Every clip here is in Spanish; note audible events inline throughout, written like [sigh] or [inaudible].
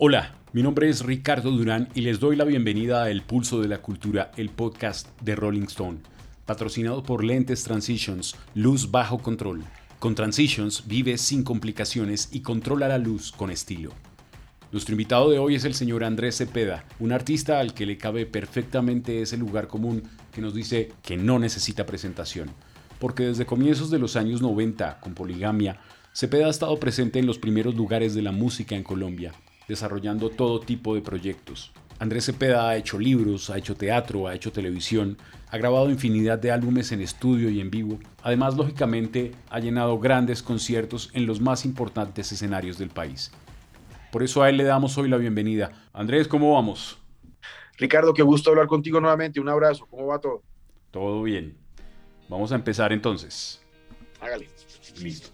Hola, mi nombre es Ricardo Durán y les doy la bienvenida a El Pulso de la Cultura, el podcast de Rolling Stone, patrocinado por Lentes Transitions, luz bajo control. Con Transitions vive sin complicaciones y controla la luz con estilo. Nuestro invitado de hoy es el señor Andrés Cepeda, un artista al que le cabe perfectamente ese lugar común que nos dice que no necesita presentación, porque desde comienzos de los años 90, con Poligamia, Cepeda ha estado presente en los primeros lugares de la música en Colombia, desarrollando todo tipo de proyectos. Andrés Cepeda ha hecho libros, ha hecho teatro, ha hecho televisión, ha grabado infinidad de álbumes en estudio y en vivo. Además, lógicamente, ha llenado grandes conciertos en los más importantes escenarios del país. Por eso a él le damos hoy la bienvenida. Andrés, ¿cómo vamos? Ricardo, qué gusto hablar contigo nuevamente. Un abrazo. ¿Cómo va todo? Todo bien. Vamos a empezar entonces. Hágale. Listo.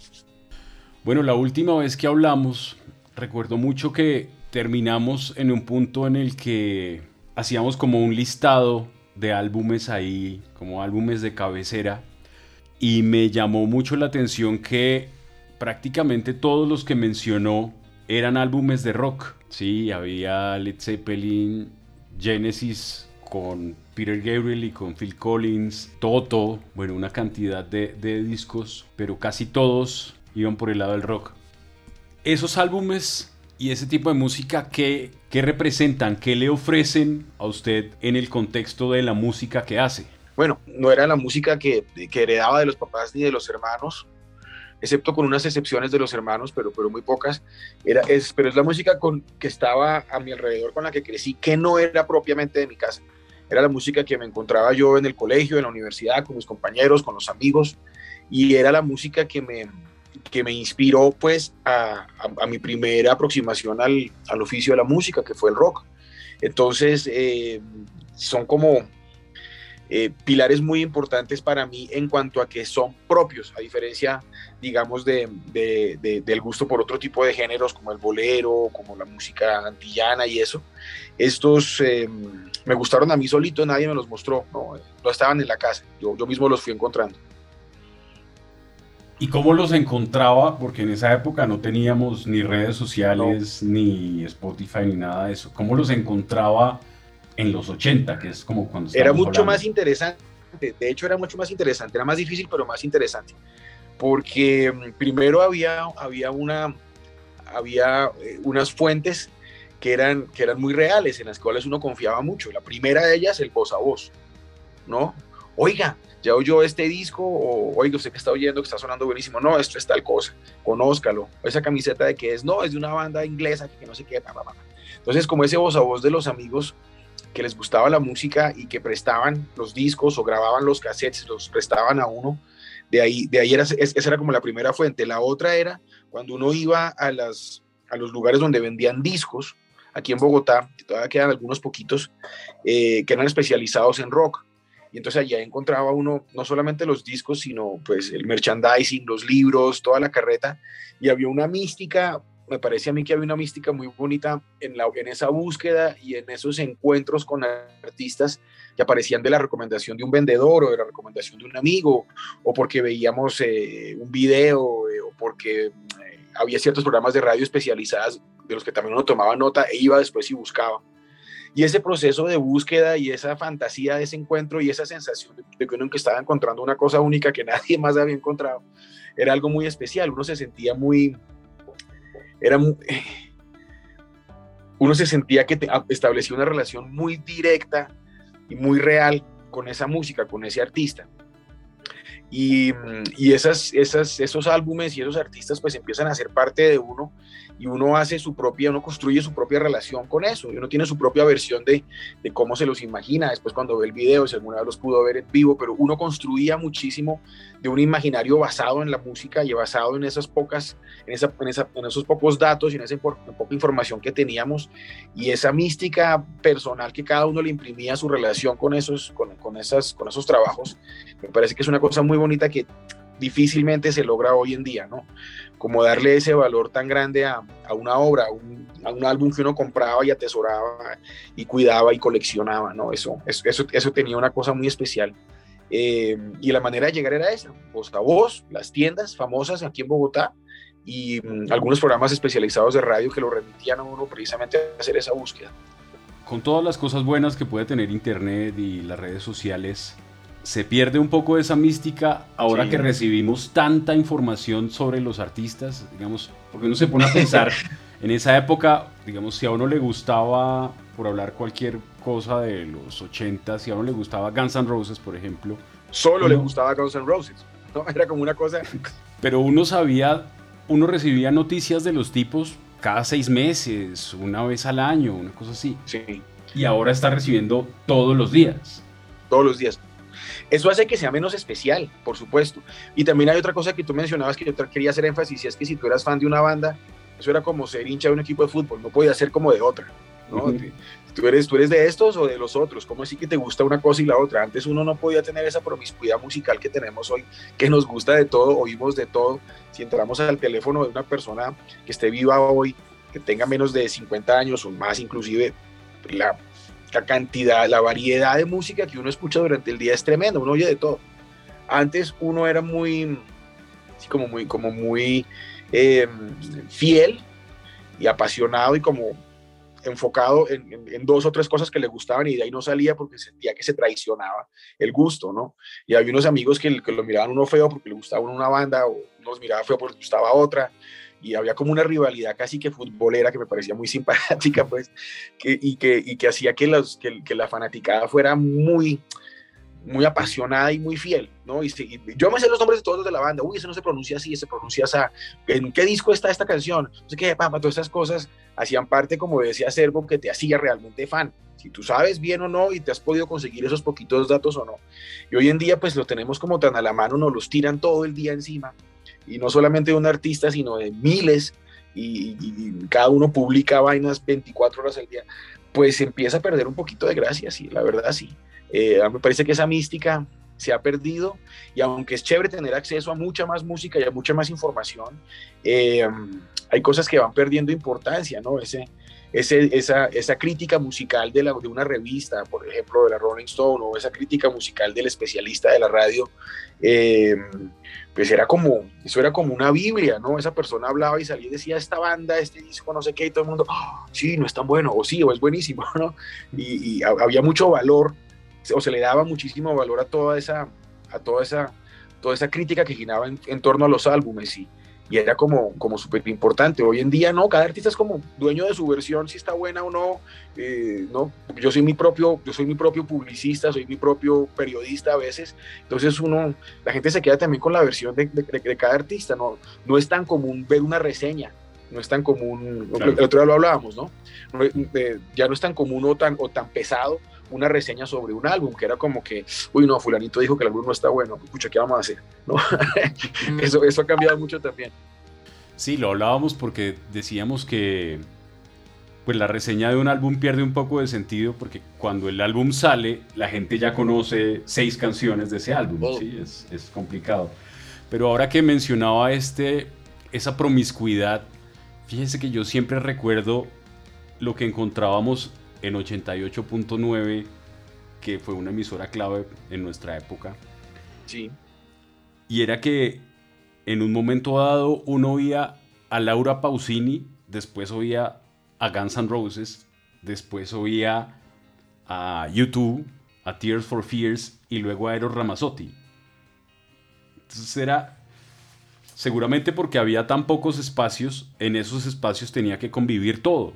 Bueno, la última vez que hablamos recuerdo mucho que terminamos en un punto en el que hacíamos como un listado de álbumes ahí, como álbumes de cabecera, y me llamó mucho la atención que prácticamente todos los que mencionó eran álbumes de rock. Sí, había Led Zeppelin, Genesis con Peter Gabriel y con Phil Collins, Toto, bueno, una cantidad de, de discos, pero casi todos iban por el lado del rock esos álbumes y ese tipo de música, ¿qué, representan? ¿Qué le ofrecen a usted en el contexto de la música que hace? Bueno, no era la música que, heredaba de los papás ni de los hermanos, excepto con unas excepciones de los hermanos, pero, pero muy pocas. Era, es, pero es la música con, que estaba a mi alrededor, con la que crecí, que no era propiamente de mi casa. Era la música que me encontraba yo en el colegio, en la universidad, con mis compañeros, con los amigos, y era la música que me, que me inspiró pues a, mi primera aproximación al, oficio de la música, que fue el rock. Entonces, eh, son como eh, pilares muy importantes para mí en cuanto a que son propios, a diferencia, digamos, de, del gusto por otro tipo de géneros como el bolero, como la música antillana y eso. Estos eh, me gustaron a mí solito, nadie me los mostró, no, no estaban en la casa, yo, yo mismo los fui encontrando. ¿Y cómo los encontraba? Porque en esa época no teníamos ni redes sociales, ni Spotify, ni nada de eso. ¿Cómo los encontraba en los 80, que es como cuando... Era mucho más interesante, de hecho era mucho más interesante, era más difícil, pero más interesante. Porque mm, primero había, había, una, había eh, unas fuentes que eran, que eran muy reales, en las cuales uno confiaba mucho. La primera de ellas, el voz a voz, ¿no? Oiga, ya oyó este disco, o oiga, usted que está oyendo, que está sonando buenísimo, no, esto es tal cosa, conózcalo, esa camiseta de que es, no, es de una banda inglesa que no sé qué, entonces como ese voz a voz de los amigos que les gustaba la música y que prestaban los discos o grababan los cassettes, los prestaban a uno, de ahí, de ahí era, esa era como la primera fuente, la otra era cuando uno iba a, las, a los lugares donde vendían discos, aquí en Bogotá, todavía quedan algunos poquitos, eh, que eran especializados en rock, y entonces allá encontraba uno no solamente los discos, sino pues el merchandising, los libros, toda la carreta. Y había una mística, me parece a mí que había una mística muy bonita en, la, en esa búsqueda y en esos encuentros con artistas que aparecían de la recomendación de un vendedor o de la recomendación de un amigo, o porque veíamos eh, un video, eh, o porque eh, había ciertos programas de radio especializados de los que también uno tomaba nota e iba después y buscaba. Y ese proceso de búsqueda y esa fantasía de ese encuentro y esa sensación de que uno que estaba encontrando una cosa única que [laughs] nadie más había encontrado, era algo muy especial. Uno se sentía muy... Era uno se sentía que establecía una relación muy directa y muy real con esa música, con ese artista. Y, y esas, esos álbumes y esos artistas pues empiezan a ser parte de uno y uno hace su propia, uno construye su propia relación con eso, y uno tiene su propia versión de, de cómo se los imagina, después cuando ve el video, si alguna vez los pudo ver en vivo, pero uno construía muchísimo de un imaginario basado en la música y basado en esas pocas, en, esa, en, esos pocos datos y en esa poca información que teníamos, y esa mística personal que cada uno le imprimía a su relación con esos, con, con, esas, con esos trabajos, me parece que es una cosa muy bonita que difícilmente se logra hoy en día, ¿no? Como darle ese valor tan grande a, una obra, a un álbum que uno compraba y atesoraba y cuidaba y coleccionaba, ¿no? Eso, eso, eso tenía una cosa muy especial. Eh, y la manera de llegar era esa, voz a voz, las tiendas famosas aquí en Bogotá, y mm, algunos programas especializados de radio que lo remitían a uno precisamente a hacer esa búsqueda. Con todas las cosas buenas que puede tener Internet y las redes sociales, se pierde un poco esa mística ahora que recibimos tanta información sobre los artistas, digamos, porque uno se pone a [laughs] pensar en esa época, digamos, si a uno le gustaba, por hablar cualquier cosa de los 80, si a uno le gustaba Guns N' Roses, por ejemplo. Solo le gustaba Guns N' Roses, ¿no? [laughs] Era como una cosa... [laughs] Pero uno sabía, uno recibía noticias de los tipos cada seis meses, una vez al año, una cosa así. Sí. Y ahora está recibiendo todos los días. Todos los días. Eso hace que sea menos especial, por supuesto. Y también hay otra cosa que tú mencionabas que yo quería hacer énfasis, y es que si tú eras fan de una banda, eso era como ser hincha de un equipo de fútbol, no podía ser como de otra. ¿no? tú, eres, tú eres de estos o de los otros, ¿cómo así que te gusta una cosa y la otra? Antes uno no podía tener esa promiscuidad musical que tenemos hoy, que nos gusta de todo, oímos de todo. Si entramos al teléfono de una persona que esté viva hoy, que tenga menos de 50 años o más inclusive, la, la cantidad, la variedad de música que uno escucha durante el día es tremenda, uno oye de todo. Antes uno era muy, como muy, como muy eh, fiel y apasionado y como enfocado en, dos o tres cosas que le gustaban y de ahí no salía porque sentía que se traicionaba el gusto, ¿no? Y había unos amigos que, que lo miraban uno feo porque le gustaba una banda o nos miraba feo porque le gustaba otra y había como una rivalidad casi que futbolera que me parecía muy [laughs] simpática, pues, y, que, y que hacía que, los, que, la fanaticada fuera muy, muy apasionada y muy fiel, ¿no? Y, yo me sé los nombres de todos los de la banda, uy, ese no se pronuncia así, ese pronuncia así, ¿en qué disco está esta canción? No sé qué, papá, todas esas cosas hacían parte como de ese acervo que te hacía realmente fan. Si tú sabes bien o no y te has podido conseguir esos poquitos datos o no. Y hoy en día pues lo tenemos como tan a la mano, nos los tiran todo el día encima. Y no solamente de un artista, sino de miles, y, y cada uno publica vainas 24 horas al día, pues empieza a perder un poquito de gracia, sí, la verdad sí. Eh, me parece que esa mística se ha perdido y aunque es chévere tener acceso a mucha más música y a mucha más información, eh, hay cosas que van perdiendo importancia, ¿no? Ese, esa, esa, crítica musical de, la, de una revista, por ejemplo, de la Rolling Stone, o esa crítica musical del especialista de la radio, eh, pues era como, eso era como una Biblia, ¿no? Esa persona hablaba y salía y decía, esta banda, este disco, no sé qué, y todo el mundo, ah, sí, no es tan bueno, o sí, o es buenísimo, [laughs] ¿no? Y, había mucho valor o se le daba muchísimo valor a toda esa, a toda esa, toda esa crítica que giraba en, torno a los álbumes y, y era como, como súper importante. Hoy en día no, cada artista es como dueño de su versión, si está buena o no. Eh, no yo soy mi propio, yo soy mi propio publicista, soy mi propio periodista a veces. Entonces uno, la gente se queda también con la versión de, de, cada artista. No, no es tan común ver una reseña. No es tan común, el otro día lo hablábamos, ¿no? Eh, ya no es tan común o tan, o tan pesado una reseña sobre un álbum, que era como que, uy, no, fulanito dijo que el álbum no está bueno, escucha, ¿qué vamos a hacer? ¿No? [laughs] eso, eso ha cambiado mucho también. Sí, lo hablábamos porque decíamos que pues la reseña de un álbum pierde un poco de sentido porque cuando el álbum sale, la gente ya conoce seis canciones de ese álbum, oh. ¿sí? Es, es, complicado. Pero ahora que mencionaba este, esa promiscuidad, fíjense que yo siempre recuerdo lo que encontrábamos en 88.9, que fue una emisora clave en nuestra época. Sí. Y era que en un momento dado uno oía a Laura Pausini, después oía a Guns N' Roses, después oía a YouTube, a Tears for Fears y luego a Eros Ramazzotti. Entonces era seguramente porque había tan pocos espacios, en esos espacios tenía que convivir todo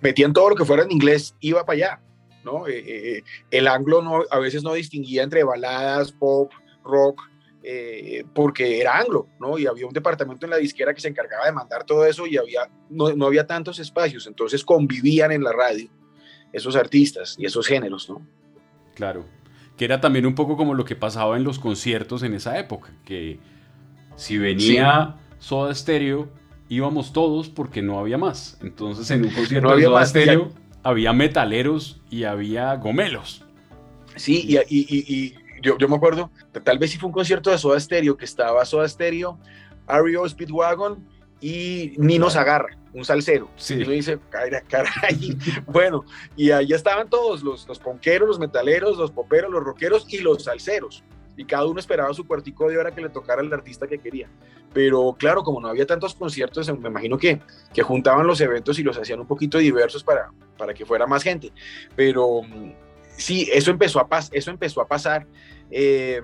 metían todo lo que fuera en inglés, iba para allá. ¿no? Eh, eh, eh, el anglo no, a veces no distinguía entre baladas, pop, rock, porque era anglo, ¿no? Y había un departamento en la disquera que se encargaba de mandar todo eso y había, no, no había tantos espacios, entonces convivían en la radio esos artistas y esos géneros, ¿no? Claro, que era también un poco como lo que pasaba en los conciertos en esa época, que si venía Soda Stereo, íbamos todos porque no había más. Entonces en un [laughs] concierto de Soda Stereo había metaleros y había gomelos. Sí, y, y, yo, yo, me acuerdo, tal vez sí fue un concierto de Soda Stereo, que estaba Soda Stereo, Ario Speedwagon y Nino Zagarra, un salsero. Sí. Y uno dice, caray, [laughs] bueno, y ahí estaban todos, los, los ponqueros, los metaleros, los poperos, los rockeros y los salseros. Y cada uno esperaba su cuartico de hora que le tocara al artista que quería. Pero claro, como no había tantos conciertos, me imagino que, que juntaban los eventos y los hacían un poquito diversos para, para que fuera más gente. Pero mm, sí, eso empezó a, pas eso empezó a pasar eh,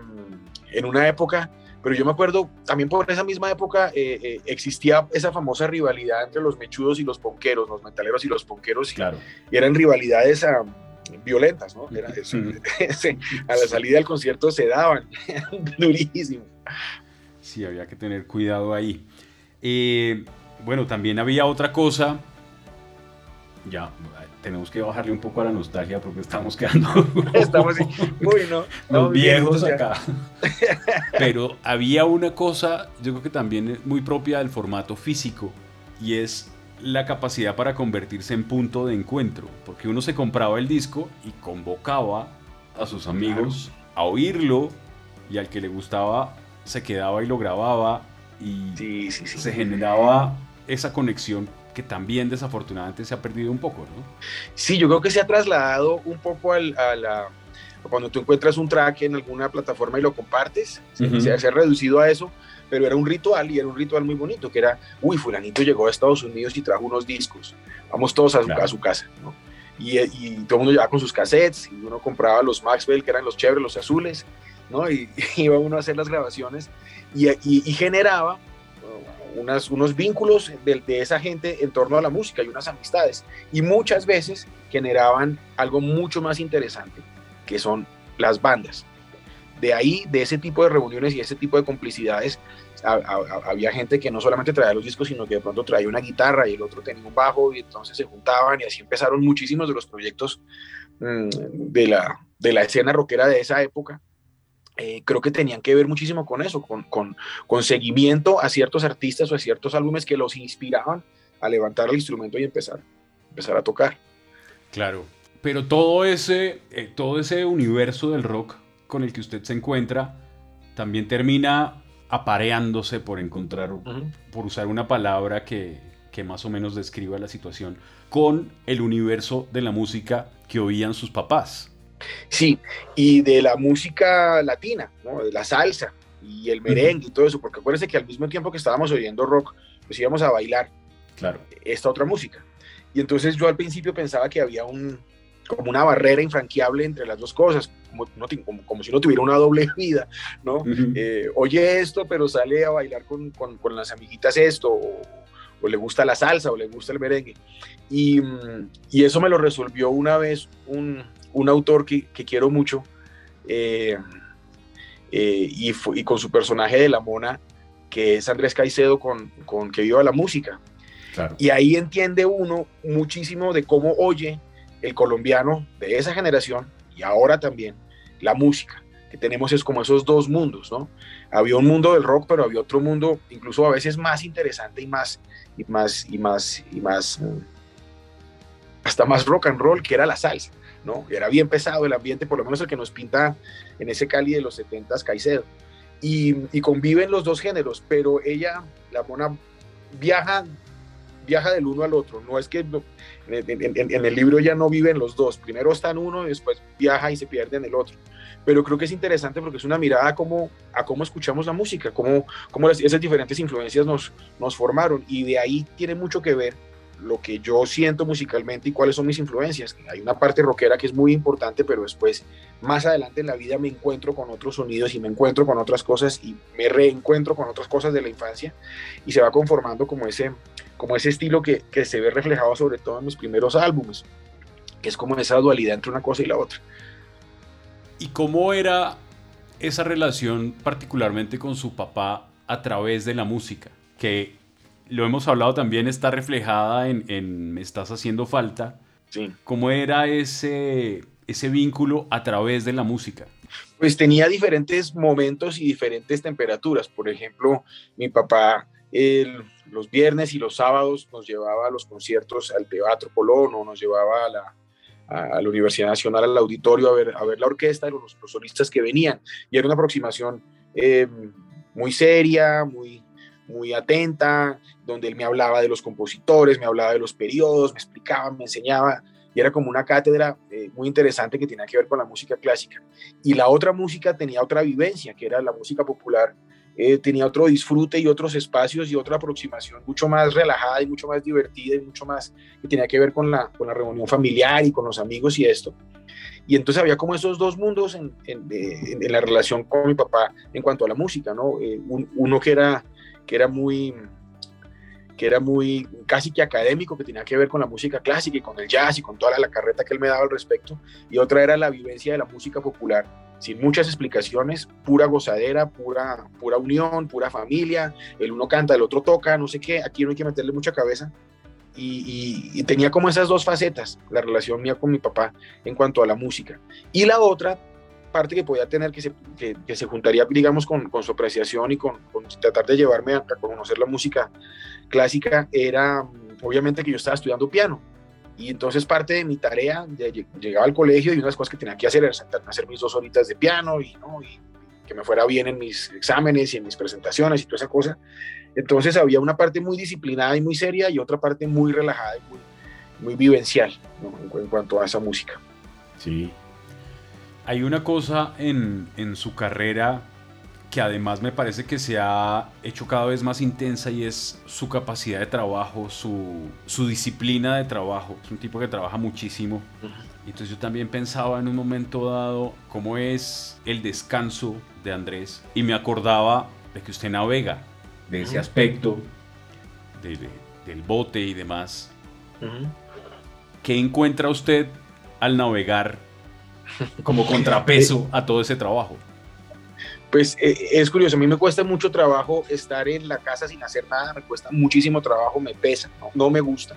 en una época pero yo me acuerdo, también por esa misma época eh, eh, existía esa famosa rivalidad entre los mechudos y los ponqueros, los metaleros y los ponqueros, y, claro. y eran rivalidades ah, violentas, ¿no? [laughs] a la salida del concierto se daban, [laughs] durísimo. Sí, había que tener cuidado ahí. Eh, bueno, también había otra cosa, ya, tenemos que bajarle un poco a la nostalgia porque estamos quedando [laughs] estamos no, viejos acá. Pero había una cosa, yo creo que también es muy propia del formato físico y es la capacidad para convertirse en punto de encuentro, porque uno se compraba el disco y convocaba a sus amigos a oírlo y al que le gustaba se quedaba y lo grababa y se generaba esa conexión que también desafortunadamente se ha perdido un poco, ¿no? Sí, yo creo que se ha trasladado un poco al, a la... Cuando tú encuentras un track en alguna plataforma y lo compartes, se, ha reducido a eso, pero era un ritual y era un ritual muy bonito, que era, uy, fulanito llegó a Estados Unidos y trajo unos discos, vamos todos a su, a su casa, ¿no? Y, y, todo el mundo llevaba con sus cassettes y uno compraba los Maxwell, que eran los chéveres, los azules, ¿no? Y, [laughs] iba uno a hacer las grabaciones y, y generaba unos vínculos de, esa gente en torno a la música y unas amistades. Y muchas veces generaban algo mucho más interesante, que son las bandas. De ahí, de ese tipo de reuniones y ese tipo de complicidades, había gente que no solamente traía los discos, sino que de pronto traía una guitarra y el otro tenía un bajo y entonces se juntaban y así empezaron muchísimos de los proyectos mm, de, la, de la escena rockera de esa época eh, creo que tenían que ver muchísimo con eso, con, con, con, seguimiento a ciertos artistas o a ciertos álbumes que los inspiraban a levantar el instrumento y empezar, empezar a tocar. Claro, pero todo ese, eh, todo ese universo del rock con el que usted se encuentra también termina apareándose por encontrar, por usar una palabra que, que más o menos describa la situación, con el universo de la música que oían sus papás. Sí, y de la música latina, de la salsa y el merengue y todo eso, porque acuérdense que al mismo tiempo que estábamos oyendo rock, pues íbamos a bailar claro. esta otra música. Y entonces yo al principio pensaba que había un, como una barrera infranqueable entre las dos cosas, como, como, si no tuviera una doble [laughs] vida, ¿no? Eh, oye esto, pero sale a bailar con, con, con las amiguitas esto, o, o, le gusta la salsa, o le gusta el merengue. Y, y eso me lo resolvió una vez un, un autor que, quiero mucho eh, eh, y, con su personaje de la mona, que es Andrés Caicedo con, con Que Viva la Música. Y ahí entiende uno muchísimo de cómo oye el colombiano de esa generación y ahora también la música que tenemos es como esos dos mundos, ¿no? Había un mundo del rock, pero había otro mundo incluso a veces más interesante y más y más y más y más mm, hasta más rock and roll que era la salsa. ¿no? Era bien pesado el ambiente, por lo menos el que nos pinta en ese Cali de los 70 Caicedo. Y, conviven los dos géneros, pero ella, la mona, viaja, viaja del uno al otro. No es que en, el libro ya no viven los dos. Primero está en uno y después viaja y se pierde en el otro. Pero creo que es interesante porque es una mirada a cómo, a cómo escuchamos la música, cómo, cómo esas diferentes influencias nos, nos formaron. Y de ahí tiene mucho que ver lo que yo siento musicalmente y cuáles son mis influencias. Hay una parte rockera que es muy importante, pero después, más adelante en la vida, me encuentro con otros sonidos y me encuentro con otras cosas y me reencuentro con otras cosas de la infancia y se va conformando como ese, como ese estilo que, que se ve reflejado sobre todo en mis primeros álbumes, que es como esa dualidad entre una cosa y la otra. ¿Y cómo era esa relación particularmente con su papá a través de la música? Que lo hemos hablado también, está reflejada en, Me estás haciendo falta. Sí. ¿Cómo era ese, ese vínculo a través de la música? Pues tenía diferentes momentos y diferentes temperaturas. Por ejemplo, mi papá los viernes y los sábados nos llevaba a los conciertos al Teatro Colón o nos llevaba a la, a la Universidad Nacional, al auditorio, a ver, a ver la orquesta y los, solistas que venían. Y era una aproximación eh, muy seria, muy, muy atenta, donde él me hablaba de los compositores, me hablaba de los periodos, me explicaba, me enseñaba, y era como una cátedra eh, muy interesante que tenía que ver con la música clásica. Y la otra música tenía otra vivencia, que era la música popular, eh, tenía otro disfrute y otros espacios y otra aproximación mucho más relajada y mucho más divertida y mucho más que tenía que ver con la, con la reunión familiar y con los amigos y esto. Y entonces había como esos dos mundos en, en, en, la relación con mi papá en cuanto a la música, ¿no? Eh, uno que era, que era muy que era muy casi que académico, que tenía que ver con la música clásica y con el jazz y con toda la, carreta que él me daba al respecto, y otra era la vivencia de la música popular, sin muchas explicaciones, pura gozadera, pura, pura unión, pura familia, el uno canta, el otro toca, no sé qué, aquí no hay que meterle mucha cabeza, y, tenía como esas dos facetas, la relación mía con mi papá en cuanto a la música, y la otra parte que podía tener que se, que, se juntaría, digamos, con, con, su apreciación y con, tratar de llevarme a, a conocer la música clásica era obviamente que yo estaba estudiando piano. Y entonces parte de mi tarea, llegaba al colegio y una de las cosas que tenía que hacer era sentarme a hacer mis dos horitas de piano y, ¿no? y que me fuera bien en mis exámenes y en mis presentaciones y toda esa cosa. Entonces había una parte muy disciplinada y muy seria y otra parte muy relajada y muy, muy vivencial en, en, cuanto a esa música. Sí. Hay una cosa en, en su carrera que además me parece que se ha hecho cada vez más intensa y es su capacidad de trabajo, su, su disciplina de trabajo. Es un tipo que trabaja muchísimo. Entonces yo también pensaba en un momento dado cómo es el descanso de Andrés y me acordaba de que usted navega, de ese aspecto de, del bote y demás. ¿Qué encuentra usted al navegar como [laughs] contrapeso a todo ese trabajo? Pues eh, es curioso, a mí me cuesta mucho trabajo estar en la casa sin hacer nada, me cuesta muchísimo trabajo, me pesa, no, me gusta.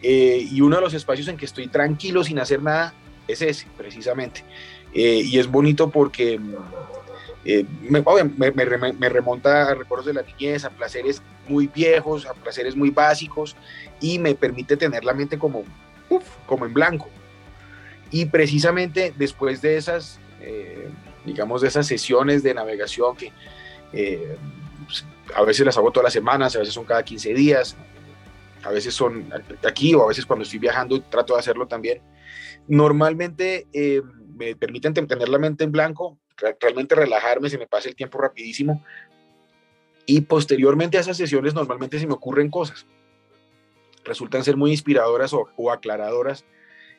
Eh, y uno de los espacios en que estoy tranquilo sin hacer nada es ese, precisamente. Eh, y es bonito porque me, me, remonta a recuerdos de la niñez, a placeres muy viejos, a placeres muy básicos y me permite tener la mente como, como en blanco. Y precisamente después de esas digamos, de esas sesiones de navegación que eh, pues, a veces las hago todas las semanas, a veces son cada 15 días, a veces son aquí o a veces cuando estoy viajando trato de hacerlo también. Normalmente eh, me permiten tener la mente en blanco, realmente relajarme, se me pasa el tiempo rapidísimo y posteriormente a esas sesiones normalmente se me ocurren cosas. Resultan ser muy inspiradoras o, o aclaradoras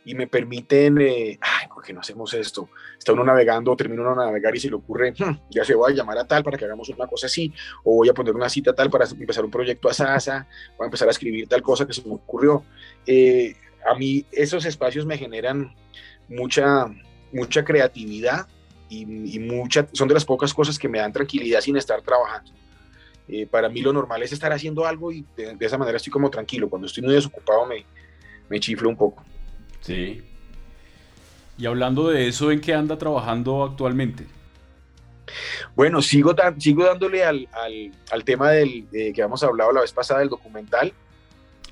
y me permiten, eh, ay, ¿por qué no hacemos esto? Está uno navegando, termina uno de navegar y se le ocurre, hmm, ya se voy a llamar a tal para que hagamos una cosa así, o voy a poner una cita tal para empezar un proyecto a Sasa, voy a empezar a escribir tal cosa que se me ocurrió. Eh, a mí esos espacios me generan mucha, mucha creatividad y, mucha, son de las pocas cosas que me dan tranquilidad sin estar trabajando. Eh, para mí lo normal es estar haciendo algo y de, esa manera estoy como tranquilo. Cuando estoy muy desocupado me, me chiflo un poco. Sí. Y hablando de eso, ¿en qué anda trabajando actualmente? Bueno, sigo, sigo dándole al, tema del, que habíamos hablado la vez pasada del documental.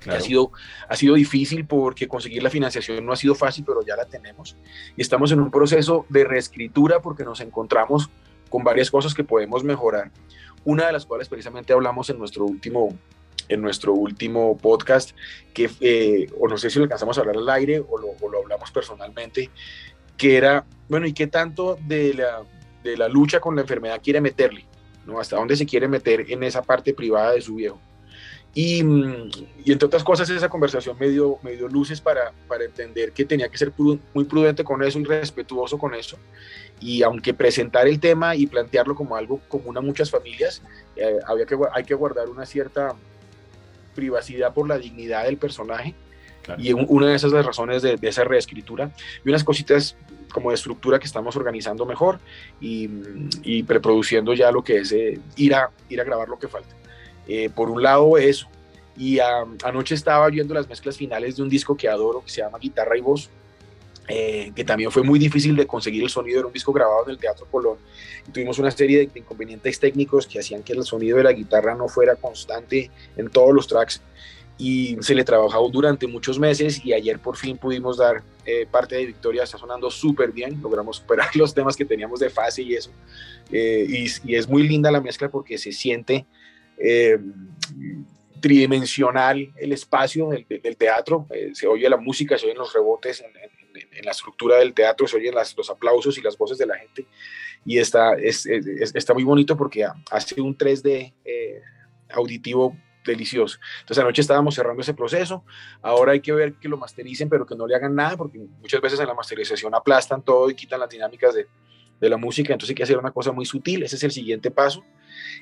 Que ha, sido, ha sido difícil porque conseguir la financiación no ha sido fácil, pero ya la tenemos. Y estamos en un proceso de reescritura porque nos encontramos con varias cosas que podemos mejorar. Una de las cuales precisamente hablamos en nuestro último en nuestro último podcast, que, eh, o no sé si lo alcanzamos a hablar al aire o lo, o lo, hablamos personalmente, que era, bueno, ¿y qué tanto de la, de la lucha con la enfermedad quiere meterle? ¿no? ¿Hasta dónde se quiere meter en esa parte privada de su viejo? Y, y, entre otras cosas, esa conversación me dio, me dio luces para, para, entender que tenía que ser muy prudente con eso y respetuoso con eso. Y aunque presentar el tema y plantearlo como algo común a muchas familias, eh, había que, hay que guardar una cierta, privacidad por la dignidad del personaje. Y una de esas las razones de, esa reescritura. Y unas cositas como de estructura que estamos organizando mejor y, y preproduciendo ya lo que es eh, ir, a, ir a grabar lo que falta. Eh, por un lado eso. Y anoche estaba viendo las mezclas finales de un disco que adoro, que se llama Guitarra y Voz, eh, que también fue muy difícil de conseguir el sonido, era un disco grabado en el Teatro Colón. Y tuvimos una serie de, inconvenientes técnicos que hacían que el sonido de la guitarra no fuera constante en todos los tracks y se le trabajó durante muchos meses y ayer por fin pudimos dar eh, parte de victoria, está sonando súper bien, logramos superar [laughs] los temas que teníamos de fase y eso. Eh, y, y, es muy linda la mezcla porque se siente tridimensional el espacio del, teatro, eh, se oye la música, se oyen los rebotes en, la estructura del teatro, se oyen los aplausos y las voces de la gente. Y está, está muy bonito porque hace un 3D eh, auditivo delicioso. Entonces anoche estábamos cerrando ese proceso, ahora hay que ver que lo mastericen pero que no le hagan nada porque muchas veces en la masterización aplastan todo y quitan las dinámicas de, de la música, entonces hay que hacer una cosa muy sutil, ese es el siguiente paso.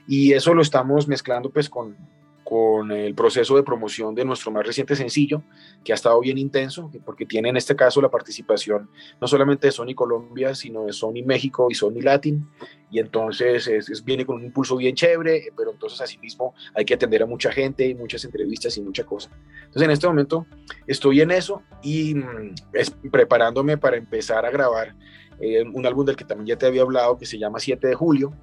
Y eso lo estamos mezclando pues con, con el proceso de promoción de nuestro más reciente sencillo, que ha estado bien intenso, porque tiene en este caso la participación no solamente de Sony Colombia, sino de Sony México y Sony Latin, y entonces es, viene con un impulso bien chévere, pero entonces asimismo hay que atender a mucha gente, y muchas entrevistas y mucha cosa. Entonces en este momento estoy en eso y mm, es, preparándome para empezar a grabar eh, un álbum del que también ya te había hablado, que se llama 7 de julio,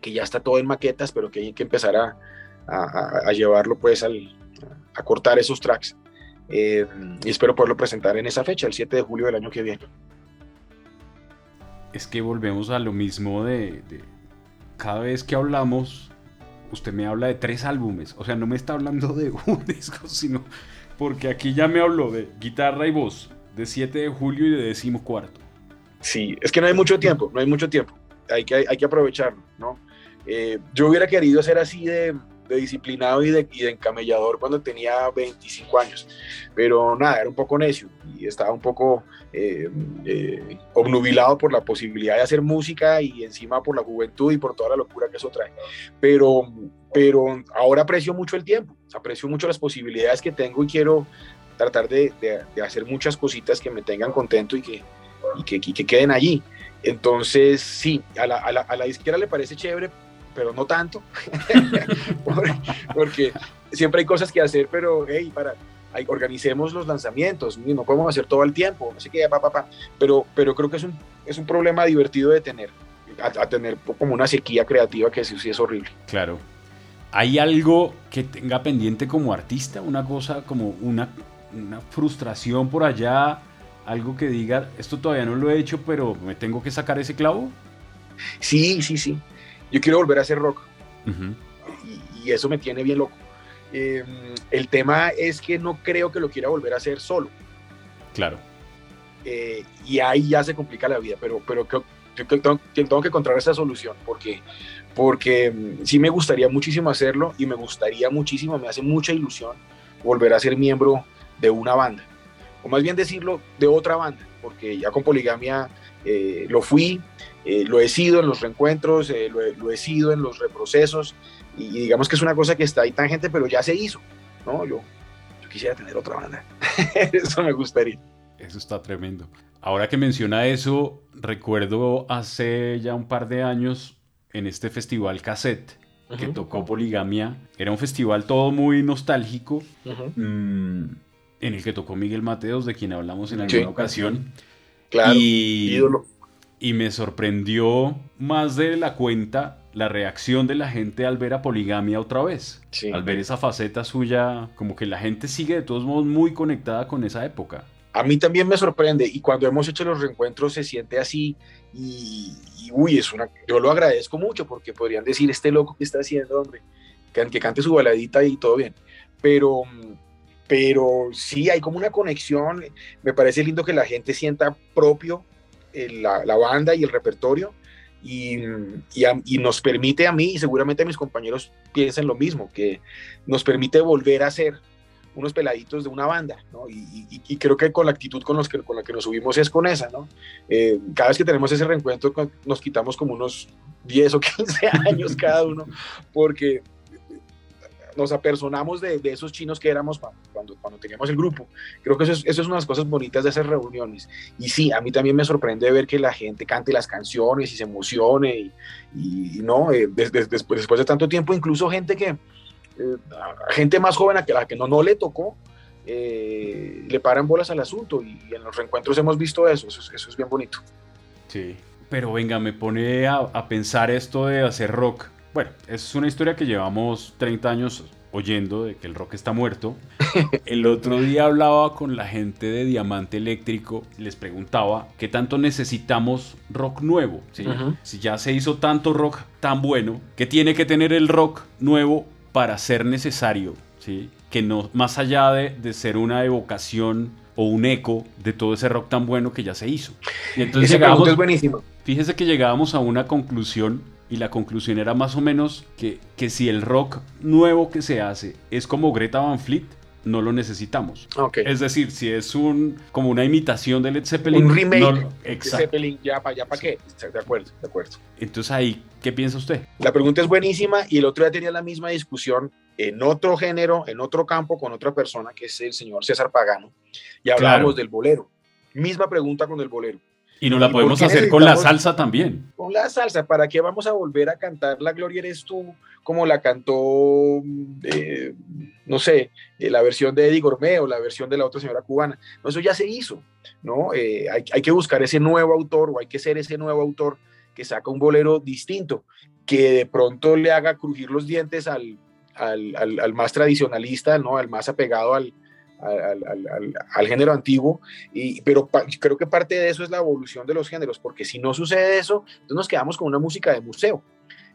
que ya está todo en maquetas, pero que hay que empezar a a, llevarlo pues al, a cortar esos tracks. Eh, y espero poderlo presentar en esa fecha, el 7 de julio del año que viene. Es que volvemos a lo mismo de, cada vez que hablamos, usted me habla de tres álbumes, o sea, no me está hablando de [laughs] un disco, sino porque aquí ya me habló de guitarra y voz, de 7 de julio y de décimo cuarto. Sí, es que no hay mucho tiempo, no hay mucho tiempo, hay que, hay que aprovecharlo, ¿no? Eh, yo hubiera querido ser así de, disciplinado y de, encamellador cuando tenía 25 años. Pero nada, era un poco necio y estaba un poco eh, eh, obnubilado por la posibilidad de hacer música y encima por la juventud y por toda la locura que eso trae. Pero, pero ahora aprecio mucho el tiempo, aprecio mucho las posibilidades que tengo y quiero tratar de, hacer muchas cositas que me tengan contento y que, y que, que queden allí. Entonces, sí, a la, a la, a la izquierda le parece chévere pero no tanto, [laughs] porque siempre hay cosas que hacer, pero hey, para, organicemos los lanzamientos, no podemos hacer todo el tiempo, no sé qué, pa, pa, Pero, pero creo que es un, es un problema divertido de tener, a, tener como una sequía creativa que sí, sí es horrible. Claro. ¿Hay algo que tenga pendiente como artista? Una cosa como una, una frustración por allá, algo que diga, esto todavía no lo he hecho, pero me tengo que sacar ese clavo? Sí, sí, sí yo quiero volver a hacer rock. y, eso me tiene bien loco. Em, el tema es que no creo que lo quiera volver a hacer solo. Claro. Eh, y ahí ya se complica la vida, pero, pero creo, que tengo, que encontrar esa solución porque, porque em, sí me gustaría muchísimo hacerlo y me gustaría muchísimo, me hace mucha ilusión volver a ser miembro de una banda, o más bien decirlo, de otra banda, porque ya con Poligamia eh, lo fui, eh, lo he sido en los reencuentros, eh, lo, he, sido en los reprocesos, y, digamos que es una cosa que está ahí tangente, pero ya se hizo, ¿no? Yo, yo quisiera tener otra banda, [laughs] eso me gustaría. Eso está tremendo. Ahora que menciona eso, recuerdo hace ya un par de años en este festival cassette que tocó Poligamia. Era un festival todo muy nostálgico, mm, en el que tocó Miguel Mateos, de quien hablamos en alguna ocasión. Claro, y, ídolo y me sorprendió más de la cuenta la reacción de la gente al ver a Poligamia otra vez. Al ver esa faceta suya, como que la gente sigue de todos modos muy conectada con esa época. A mí también me sorprende y cuando hemos hecho los reencuentros se siente así y, uy, es una, yo lo agradezco mucho porque podrían decir este loco que está haciendo, hombre, que, que cante su baladita y todo bien. Pero, pero sí, hay como una conexión, me parece lindo que la gente sienta propio la, banda y el repertorio y, y, nos permite a mí y seguramente a mis compañeros piensen lo mismo, que nos permite volver a ser unos peladitos de una banda, ¿no? Y, creo que con la actitud con, los que, con la que nos subimos es con esa, ¿no? Eh, cada vez que tenemos ese reencuentro nos quitamos como unos 10 o 15 [laughs] años cada uno, porque nos apersonamos de, de, esos chinos que éramos cuando, cuando teníamos el grupo. Creo que eso es, eso es una de las cosas bonitas de esas reuniones. Y sí, a mí también me sorprende ver que la gente cante las canciones y se emocione. Y, no, eh, después, después de tanto tiempo, incluso gente que, eh, gente más joven a, que, la que no, no le tocó, eh, le paran bolas al asunto. Y, en los reencuentros hemos visto eso, eso, eso es bien bonito. Sí, pero venga, me pone a, a pensar esto de hacer rock bueno, es una historia que llevamos 30 años oyendo de que el rock está muerto. [laughs] El otro día hablaba con la gente de Diamante Eléctrico, les preguntaba qué tanto necesitamos rock nuevo. Si ya se hizo tanto rock tan bueno, ¿qué tiene que tener el rock nuevo para ser necesario, ¿sí? que no, más allá de, de ser una evocación o un eco de todo ese rock tan bueno que ya se hizo. Y entonces llegábamos, es buenísimo. Fíjese que llegábamos a una conclusión y la conclusión era más o menos que, que si el rock nuevo que se hace es como Greta Van Fleet, no lo necesitamos. Es decir, si es un como una imitación de Led Zeppelin. Un remake de Zeppelin, ya para ya qué. De acuerdo, de acuerdo. Entonces ahí, ¿qué piensa usted? La pregunta es buenísima y el otro día tenía la misma discusión en otro género, en otro campo, con otra persona, que es el señor César Pagano, y hablábamos del bolero. Misma pregunta con el bolero. Y no la podemos hacer con la salsa también. Con la salsa, ¿para qué vamos a volver a cantar La Gloria eres tú como la cantó, eh, no sé, eh, la versión de Eddie Gourmet o la versión de la otra señora cubana? No, eso ya se hizo, ¿no? Eh, hay, hay, que buscar ese nuevo autor o hay que ser ese nuevo autor que saca un bolero distinto, que de pronto le haga crujir los dientes al, al, al, al más tradicionalista, ¿no? Al más apegado al, al, género antiguo, y, pero creo que parte de eso es la evolución de los géneros, porque si no sucede eso, entonces nos quedamos con una música de museo.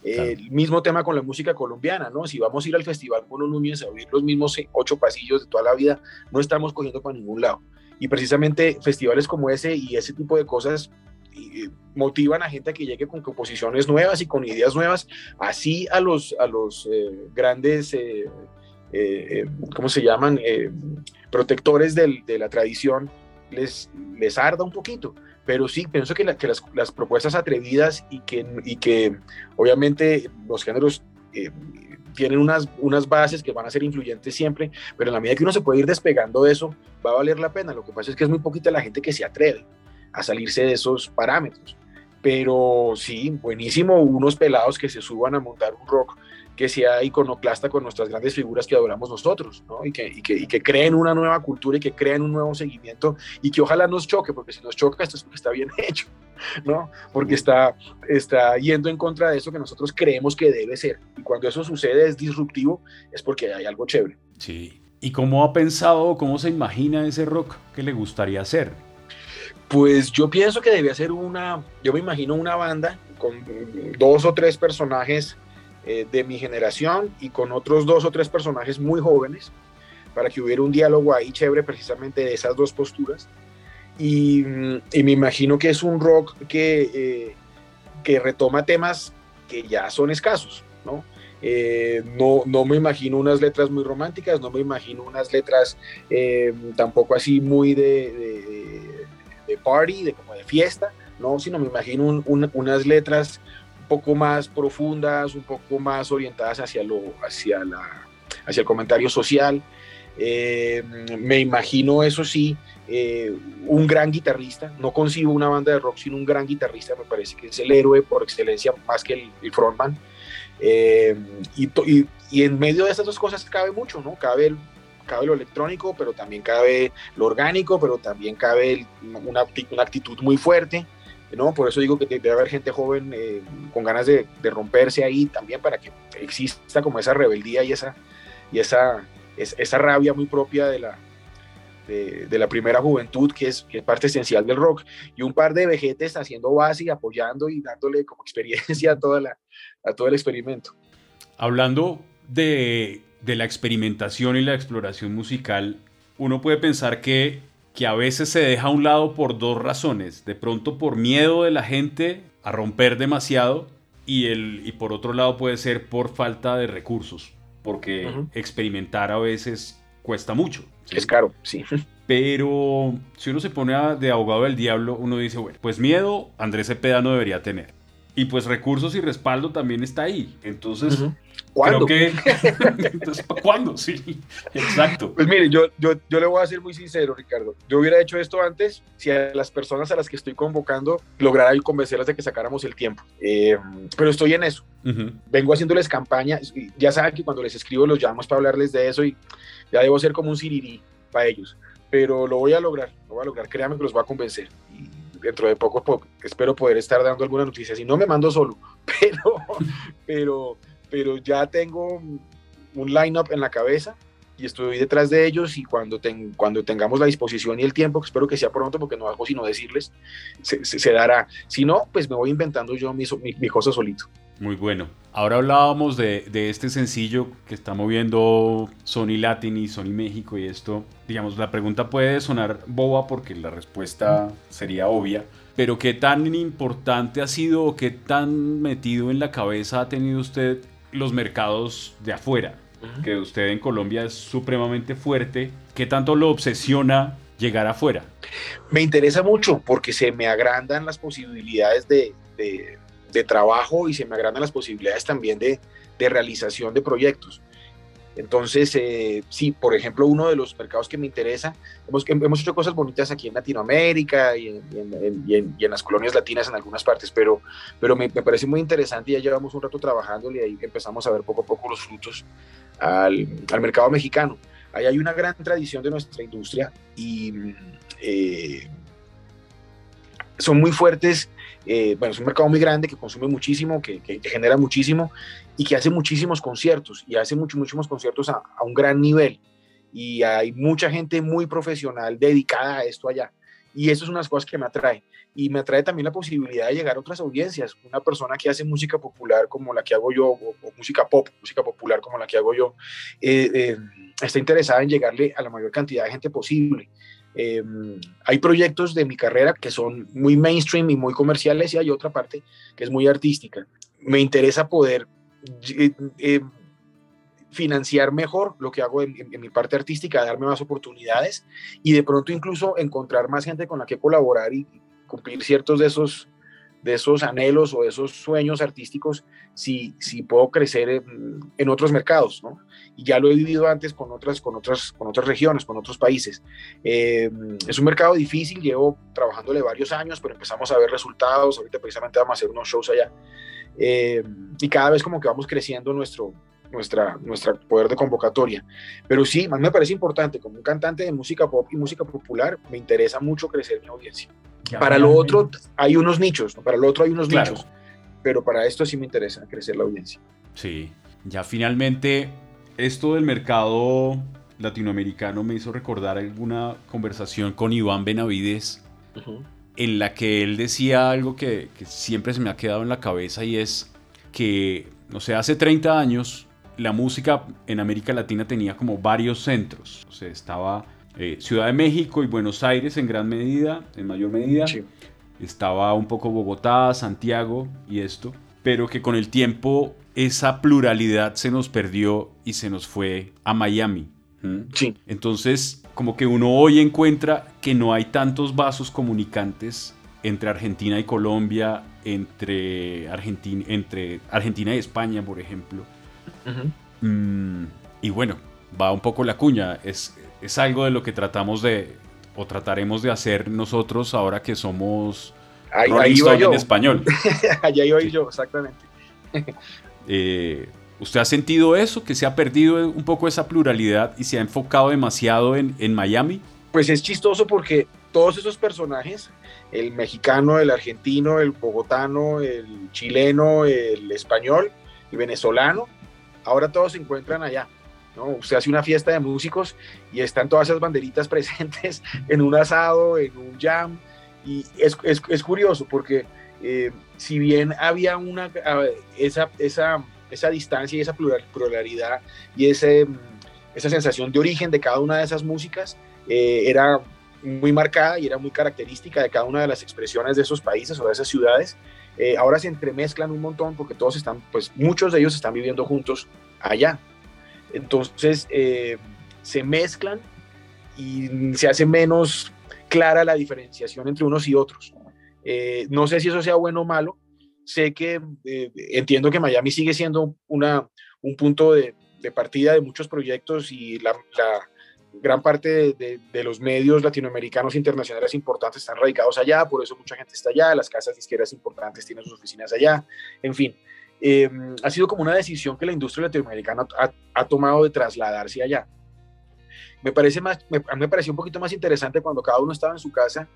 El mismo tema con la música colombiana, ¿no? Si vamos a ir al Festival Mono Núñez a oír los mismos ocho pasillos de toda la vida, no estamos cogiendo para ningún lado. Y precisamente festivales como ese y ese tipo de cosas motivan a gente a que llegue con composiciones nuevas y con ideas nuevas, así a los, a los eh, grandes eh, eh, ¿cómo se llaman? Eh, protectores de la tradición, les, les arda un poquito. Pero sí, pienso que, que las, las, propuestas atrevidas y que, y que obviamente los géneros eh, tienen unas, unas bases que van a ser influyentes siempre, pero en la medida que uno se puede ir despegando de eso, va a valer la pena. Lo que pasa es que es muy poquita la gente que se atreve a salirse de esos parámetros. Pero sí, buenísimo unos pelados que se suban a montar un rock que sea iconoclasta con nuestras grandes figuras que adoramos nosotros, ¿no? Y que, y que, y que creen una nueva cultura y que creen un nuevo seguimiento y que ojalá nos choque, porque si nos choca esto es porque está bien [laughs] hecho, ¿no? Porque está, está yendo en contra de eso que nosotros creemos que debe ser. Y cuando eso sucede es disruptivo, es porque hay algo chévere. Sí. ¿Y cómo ha pensado, cómo se imagina ese rock que le gustaría hacer? Pues yo pienso que debía ser una, yo me imagino una banda con dos o tres personajes eh, de mi generación y con otros dos o tres personajes muy jóvenes para que hubiera un diálogo ahí chévere precisamente de esas dos posturas. Y, me imagino que es un rock que, eh, que retoma temas que ya son escasos, ¿no? Eh, no, no me imagino unas letras muy románticas, no me imagino unas letras tampoco así muy de, de, party, de como de fiesta, no, sino me imagino unas letras poco más profundas, un poco más orientadas hacia, lo, hacia, la, hacia el comentario social. Eh, me imagino, eso sí, eh, un gran guitarrista. No concibo una banda de rock sin un gran guitarrista. Me parece que es el héroe por excelencia, más que el, frontman. Eh, y, en medio de estas dos cosas cabe mucho, ¿no? Cabe, cabe lo electrónico, pero también cabe lo orgánico, pero también cabe una actitud muy fuerte. ¿No? Por eso digo que debe haber gente joven eh, con ganas de, romperse ahí también para que exista como esa rebeldía y esa, y esa, esa rabia muy propia de la, de, la primera juventud, que es, parte esencial del rock, y un par de vejetes haciendo base y apoyando y dándole como experiencia a, toda la, a todo el experimento. Hablando de, de la experimentación y la exploración musical, uno puede pensar que que a veces se deja a un lado por dos razones. De pronto por miedo de la gente a romper demasiado y, el, y por otro lado puede ser por falta de recursos, porque experimentar a veces cuesta mucho. Es caro, sí. Pero si uno se pone de abogado del diablo, uno dice, bueno, pues miedo Andrés Cepeda no debería tener. Y pues recursos y respaldo también está ahí. Entonces, ¿Cuándo? Creo que... [laughs] Entonces, ¿cuándo? Sí, exacto. Pues mire, yo, yo, yo le voy a ser muy sincero, Ricardo. Yo hubiera hecho esto antes si a las personas a las que estoy convocando lograra convencerlas de que sacáramos el tiempo. Eh, pero estoy en eso. Vengo haciéndoles campaña. Ya saben que cuando les escribo los llamo para hablarles de eso y ya debo ser como un sirirí para ellos. Pero lo voy a lograr, lo voy a lograr. Créanme que los va a convencer. Y dentro de poco espero poder estar dando alguna noticia. Si no, me mando solo, [laughs] pero, pero, pero ya tengo un line-up en la cabeza y estoy detrás de ellos y cuando, cuando tengamos la disposición y el tiempo, que espero que sea pronto porque no hago sino decirles, se, dará. Si no, pues me voy inventando yo mi, mi, cosa solito. Muy bueno. Ahora hablábamos de, de, este sencillo que está moviendo Sony Latin y Sony México y esto, digamos, la pregunta puede sonar boba porque la respuesta sería obvia, pero ¿qué tan importante ha sido o qué tan metido en la cabeza ha tenido usted los mercados de afuera? Que usted en Colombia es supremamente fuerte. ¿Qué tanto lo obsesiona llegar afuera? Me interesa mucho porque se me agrandan las posibilidades de, de, de trabajo y se me agrandan las posibilidades también de, de realización de proyectos. Entonces, eh, sí, por ejemplo, uno de los mercados que me interesa, hemos, hemos hecho cosas bonitas aquí en Latinoamérica y en, y en, y en, y en las colonias latinas en algunas partes, pero, pero me, me, parece muy interesante y ya llevamos un rato trabajando y ahí empezamos a ver poco a poco los frutos al, al mercado mexicano. Ahí hay una gran tradición de nuestra industria y eh, son muy fuertes eh, bueno, es un mercado muy grande que consume muchísimo, que, que, genera muchísimo y que hace muchísimos conciertos y hace muchos, muchísimos conciertos a, a, un gran nivel. Y hay mucha gente muy profesional dedicada a esto allá. Y eso es una de las cosas que me atrae. Y me atrae también la posibilidad de llegar a otras audiencias. Una persona que hace música popular como la que hago yo, o, o música pop, música popular como la que hago yo, eh, eh, está interesada en llegarle a la mayor cantidad de gente posible. Eh, hay proyectos de mi carrera que son muy mainstream y muy comerciales y hay otra parte que es muy artística. Me interesa poder eh, eh, financiar mejor lo que hago en, mi parte artística, darme más oportunidades y de pronto incluso encontrar más gente con la que colaborar y cumplir ciertos de esos de esos anhelos o de esos sueños artísticos si, si puedo crecer en, en, otros mercados, ¿no? Y ya lo he vivido antes con otras, con otras, con otras regiones, con otros países. Eh, es un mercado difícil, llevo trabajándole varios años, pero empezamos a ver resultados, ahorita precisamente vamos a hacer unos shows allá. Eh, y cada vez como que vamos creciendo nuestro, nuestra, nuestra poder de convocatoria. Pero sí, mí me parece importante, como un cantante de música pop y música popular, me interesa mucho crecer mi audiencia. Ya, para lo otro hay unos nichos, ¿no? para lo otro hay unos claro. nichos, pero para esto sí me interesa crecer la audiencia. Sí, ya finalmente esto del mercado latinoamericano me hizo recordar alguna conversación con Iván Benavides uh -huh. en la que él decía algo que, que siempre se me ha quedado en la cabeza y es que, no sé, hace 30 años la música en América Latina tenía como varios centros. O sea, estaba eh, Ciudad de México y Buenos Aires en gran medida, en mayor medida. Sí. Estaba un poco Bogotá, Santiago y esto. Pero que con el tiempo esa pluralidad se nos perdió y se nos fue a Miami. ¿Mm? Sí. Entonces, como que uno hoy encuentra que no hay tantos vasos comunicantes entre Argentina y Colombia, entre Argentina, entre Argentina y España, por ejemplo. Uh -huh. mm, y bueno, va un poco la cuña. Es, es algo de lo que tratamos de, o trataremos de hacer nosotros ahora que somos ahí, Rolling ahí Stone en español. [laughs] Allá iba sí. yo, exactamente. [laughs] eh, ¿Usted ha sentido eso, que se ha perdido un poco esa pluralidad y se ha enfocado demasiado en, en Miami? Pues es chistoso porque todos esos personajes, el mexicano, el argentino, el bogotano, el chileno, el español, el venezolano, ahora todos se encuentran allá. ¿no? Usted hace una fiesta de músicos y están todas esas banderitas [laughs] presentes en un asado, en un jam, y es, es, es curioso porque eh, si bien había una, esa, esa, esa distancia y esa plural, pluralidad y ese, esa sensación de origen de cada una de esas músicas, eh, era muy marcada y era muy característica de cada una de las expresiones de esos países o de esas ciudades. Eh, ahora se entremezclan un montón porque todos están, pues muchos de ellos están viviendo juntos allá. Entonces se mezclan y se hace menos clara la diferenciación entre unos y otros. Eh, no sé si eso sea bueno o malo. Sé que eh, entiendo que Miami sigue siendo una, un punto de, partida de muchos proyectos y la, gran parte de, los medios latinoamericanos e internacionales importantes están radicados allá, por eso mucha gente está allá, las casas disqueras importantes tienen sus oficinas allá, en fin. Eh, ha sido como una decisión que la industria latinoamericana ha tomado de trasladarse allá. Me parece más, me, me pareció un poquito más interesante cuando cada uno estaba en su casa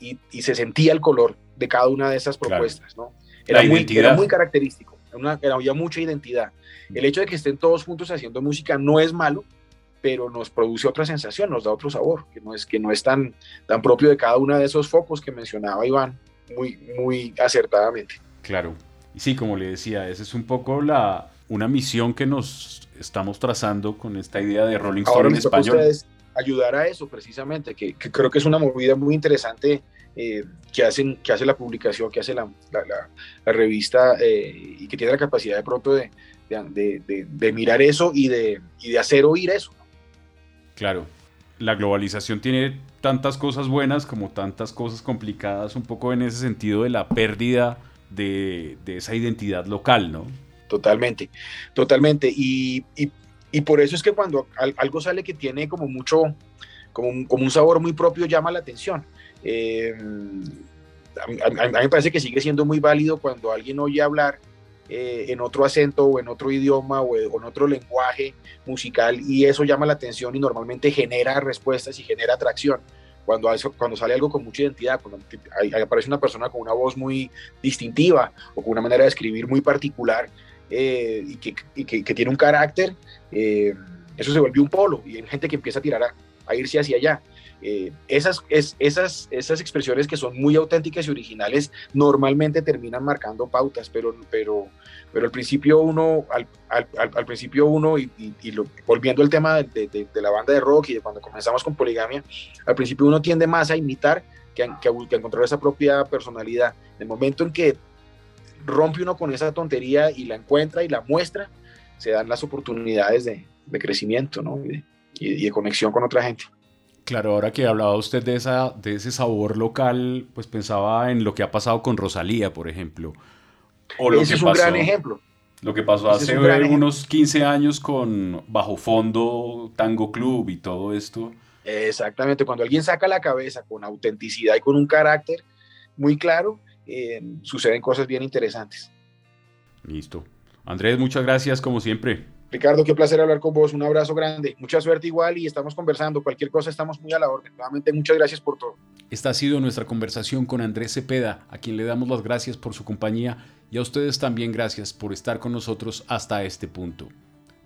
y, y se sentía el color de cada una de esas propuestas, claro. ¿no? Era muy, era muy, característico, una, era, había mucha identidad. El hecho de que estén todos juntos haciendo música no es malo, pero nos produce otra sensación, nos da otro sabor, que no es, que no es tan, tan propio de cada uno de esos focos que mencionaba Iván muy, muy acertadamente. Claro, Y sí, como le decía, esa es un poco la, una misión que nos estamos trazando con esta idea de Rolling Stone en español. ayudar a eso precisamente, que, creo que es una movida muy interesante eh, que, hacen, que hace la publicación, que hace la, la, revista eh, y que tiene la capacidad de pronto de, de, de, mirar eso y de hacer oír eso. Claro, la globalización tiene tantas cosas buenas como tantas cosas complicadas, un poco en ese sentido de la pérdida de, esa identidad local, ¿no? Totalmente, totalmente. Y, por eso es que cuando algo sale que tiene como mucho, como un, como un sabor muy propio, llama la atención. Eh, a, mí me parece que sigue siendo muy válido cuando alguien oye hablar eh, en otro acento o en otro idioma o, en otro lenguaje musical y eso llama la atención y normalmente genera respuestas y genera atracción cuando, cuando sale algo con mucha identidad, cuando aparece una persona con una voz muy distintiva o con una manera de escribir muy particular eh, y, que, que, tiene un carácter, eh, eso se vuelve un polo y hay gente que empieza a tirar a, irse hacia allá. Eh, esas, es, esas, esas expresiones que son muy auténticas y originales normalmente terminan marcando pautas, pero, pero, pero al principio uno, al, al, al principio uno, y, y, lo, volviendo al tema de, de, la banda de rock y de cuando comenzamos con Poligamia, al principio uno tiende más a imitar que a, que a, encontrar esa propia personalidad. En el momento en que rompe uno con esa tontería y la encuentra y la muestra, se dan las oportunidades de, de crecimiento ¿no? y, y de conexión con otra gente. Claro, ahora que hablaba usted de, esa, de ese sabor local, pues pensaba en lo que ha pasado con Rosalía, por ejemplo. O lo Ese es un gran ejemplo. Lo que pasó hace unos 15 años con Bajo Fondo, Tango Club y todo esto. Exactamente, cuando alguien saca la cabeza con autenticidad y con un carácter muy claro, eh, suceden cosas bien interesantes. Listo. Andrés, muchas gracias como siempre. Ricardo, qué placer hablar con vos. Un abrazo grande. Mucha suerte igual y estamos conversando. Cualquier cosa estamos muy a la orden. Nuevamente, muchas gracias por todo. Esta ha sido nuestra conversación con Andrés Cepeda, a quien le damos las gracias por su compañía y a ustedes también gracias por estar con nosotros hasta este punto.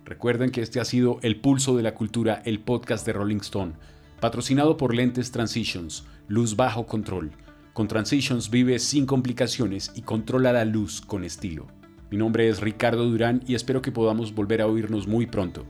Recuerden que este ha sido El Pulso de la Cultura, el podcast de Rolling Stone, patrocinado por Lentes Transitions, luz bajo control. Con Transitions vive sin complicaciones y controla la luz con estilo. Mi nombre es Ricardo Durán y espero que podamos volver a oírnos muy pronto.